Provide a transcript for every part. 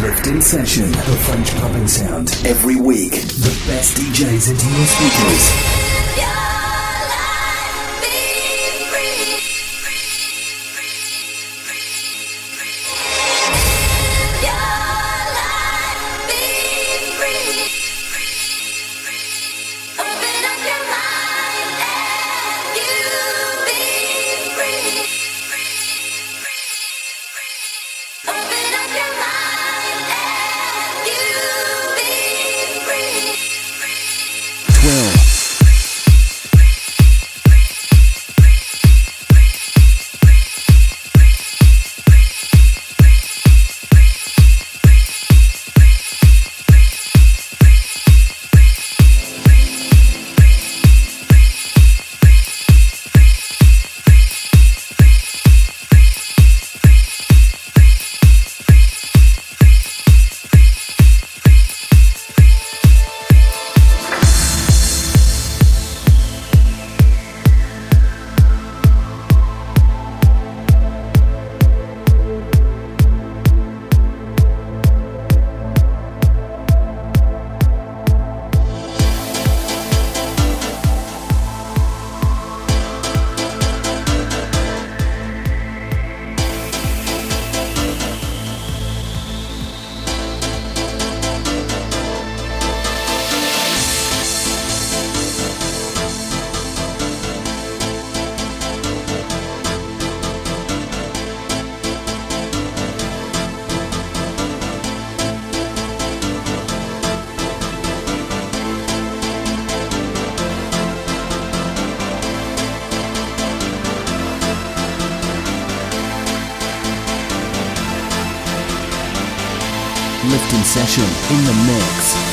Lift Session, the French pumping sound. Every week, the best DJs into your speakers. Session in the mix.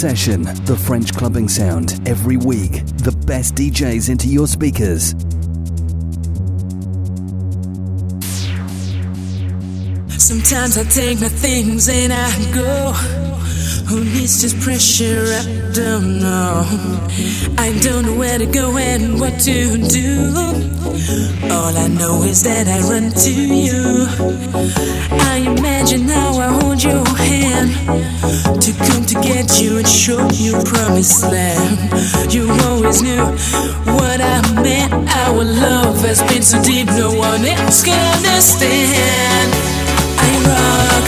Session, the French clubbing sound, every week. The best DJs into your speakers. Sometimes I take my things and I go. Who needs this pressure? I don't know. I don't know where to go and what to do. All I know is that I run to you. I imagine how I hold your hand to come to get you and show you promised land. You always knew what I meant. Our love has been so deep, no one else can understand. I rock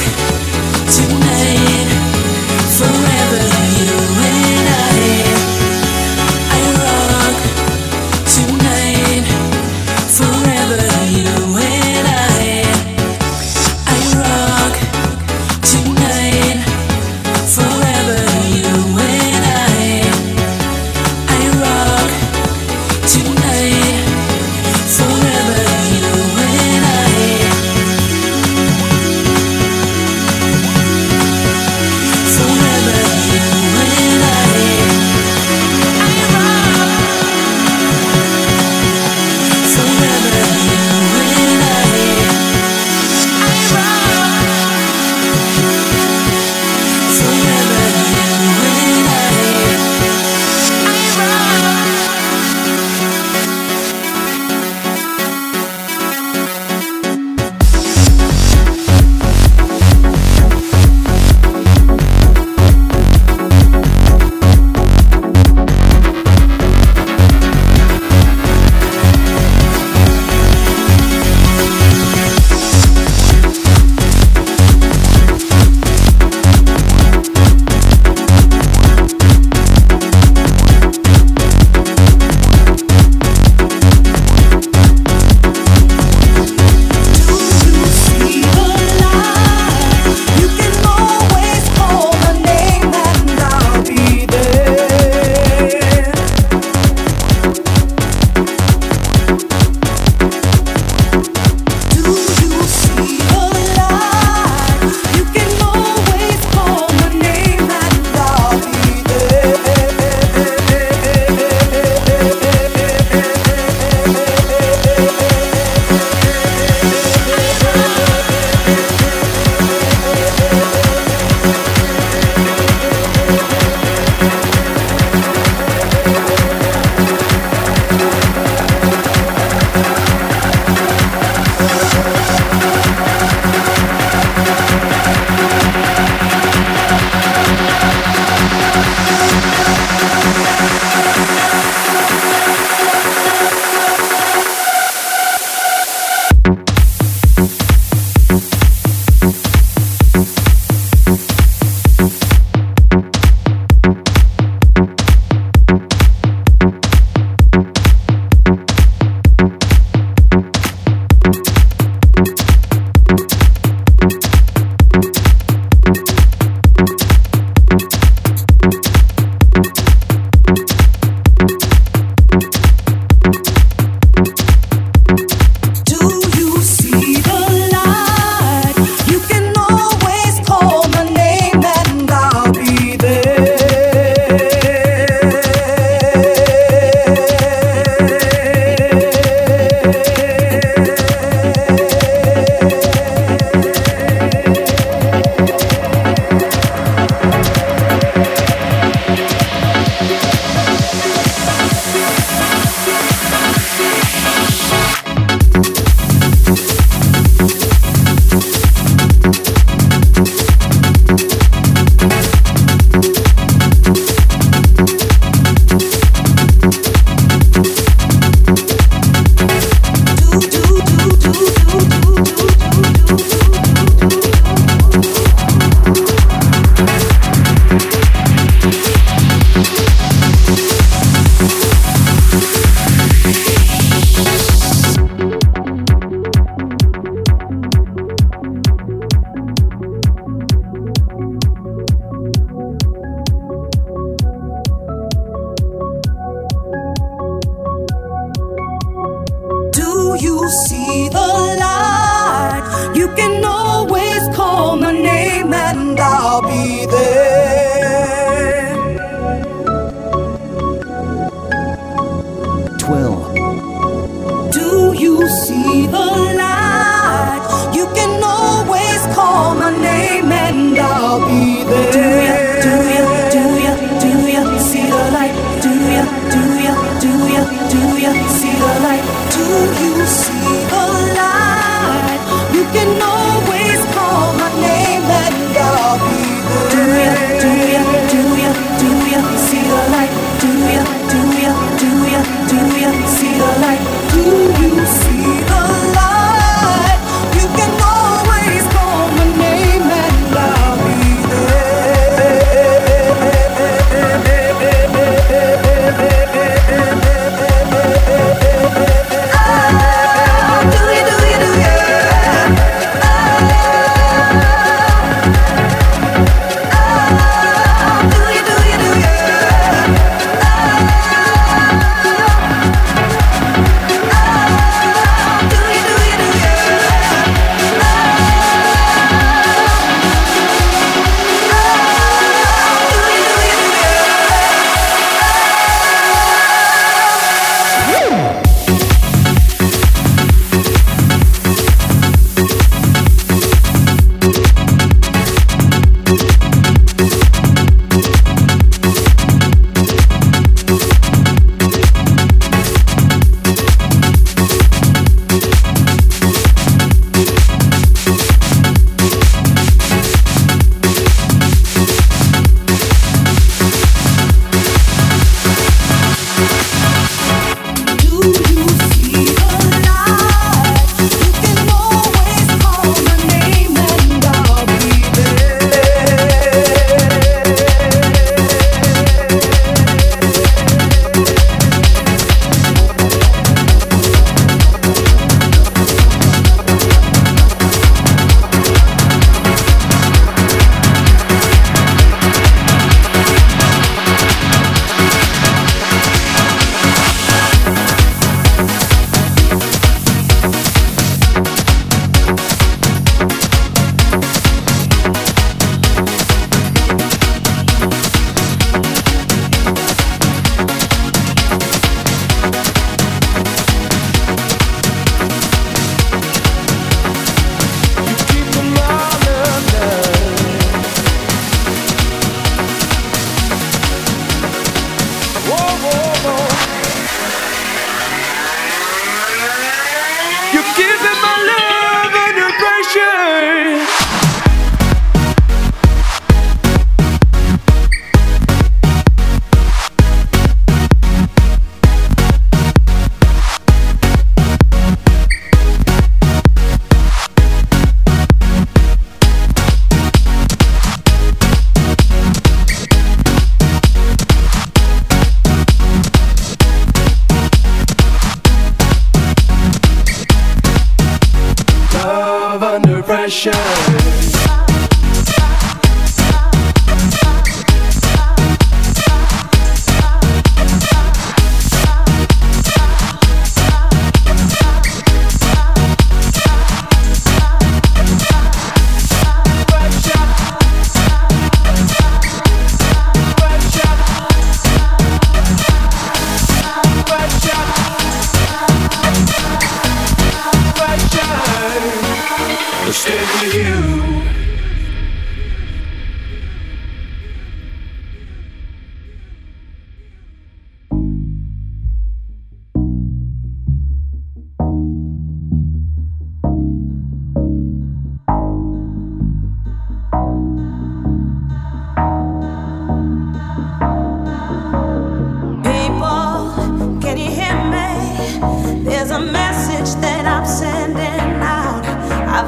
tonight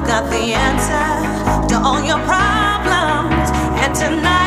got the answer to all your problems. And tonight.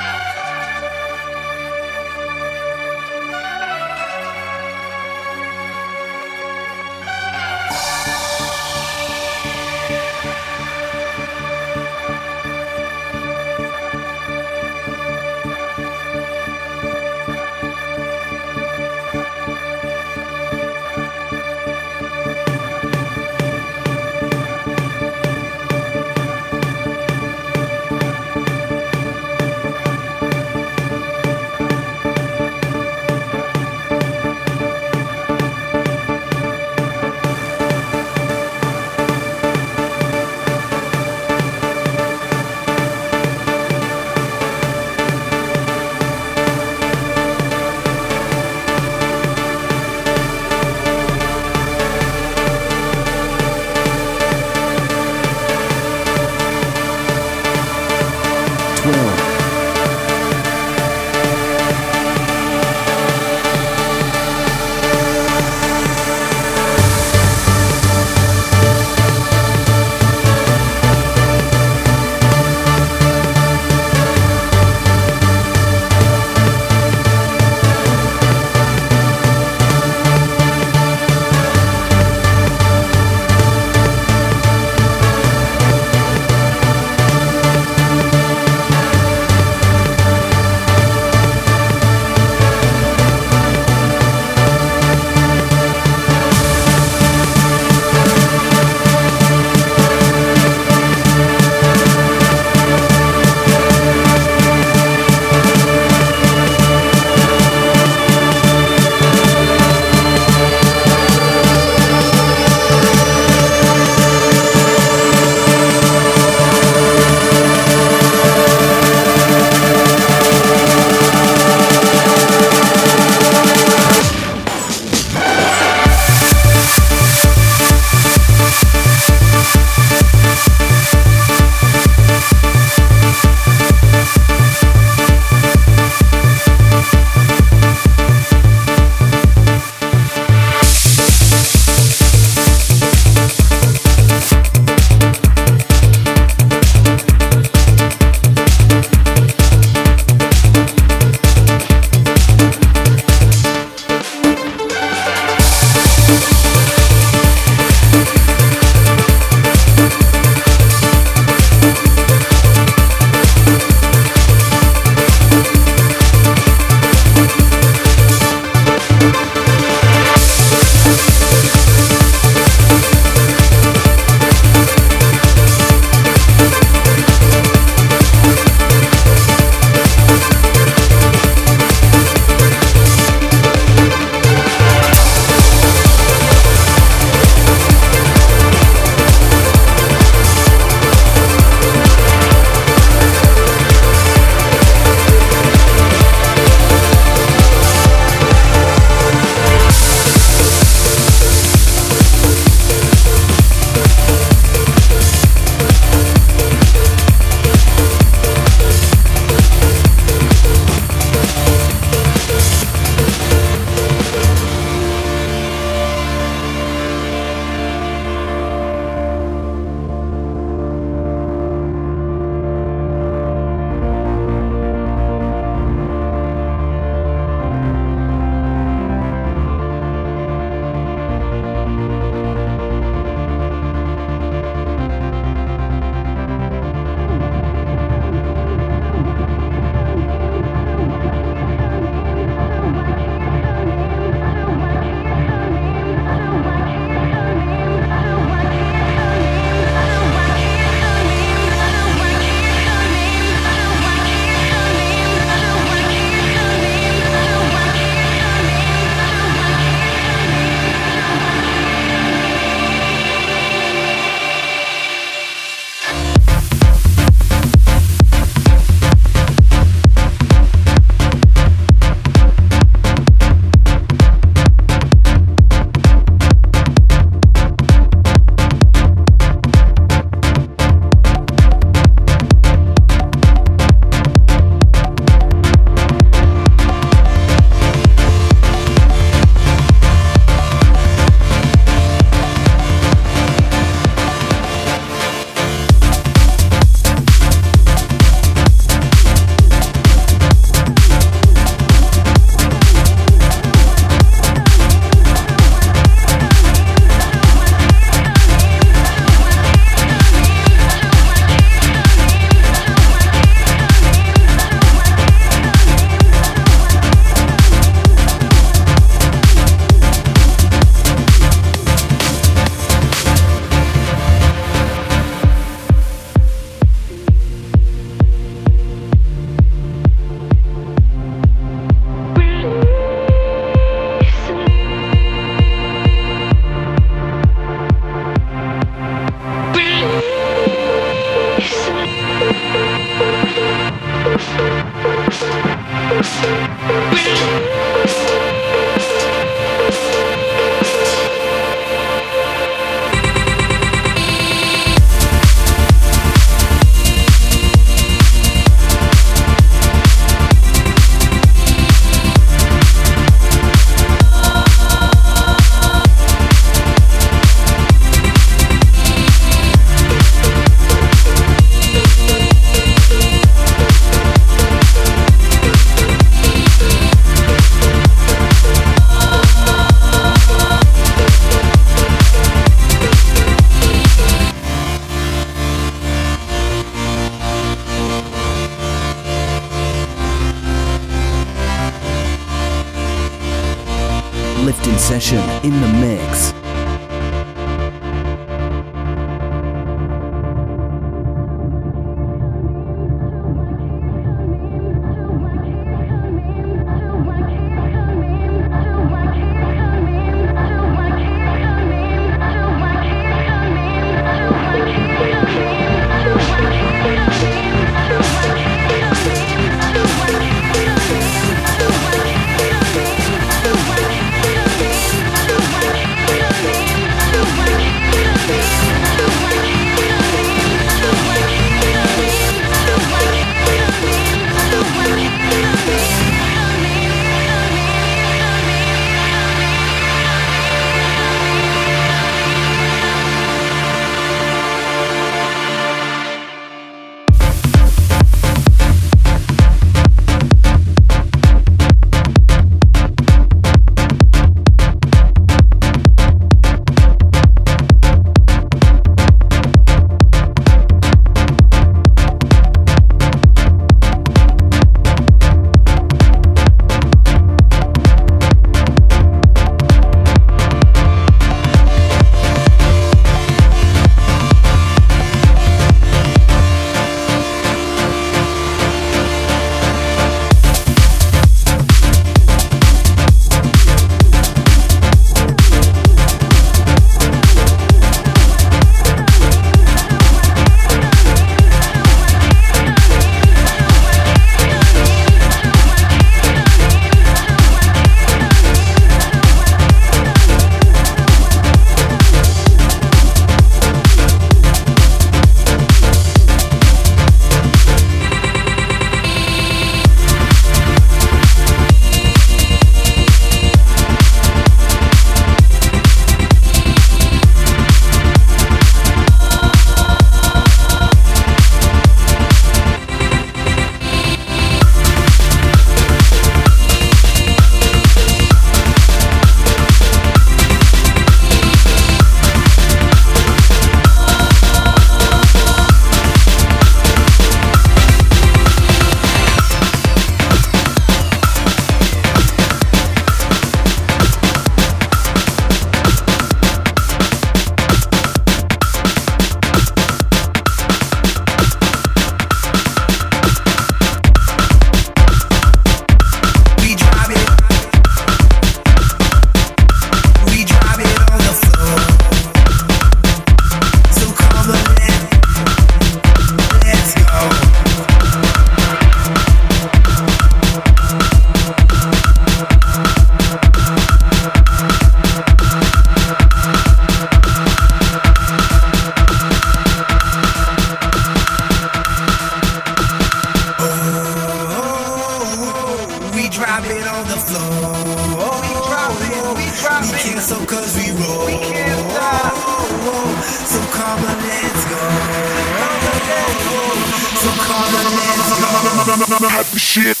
Shit.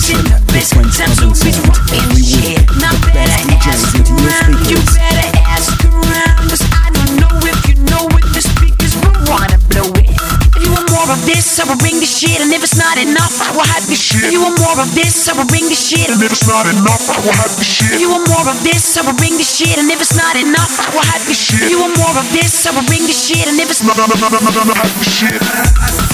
Session, the French clubbing sound. Every week, the best DJs into your speakers. You better ask around, cause I don't know if you know what the speakers will wanna blow it. If you want more of this, I will bring the shit, and if it's not enough, I will have the shit. If you want more of this, I will bring the shit, and if it's not enough, I will have the shit. If you want more of this, I will bring the shit, and if it's not enough, I will have the shit. If you want more of this, I will bring the shit, and if it's not enough, I will have the shit.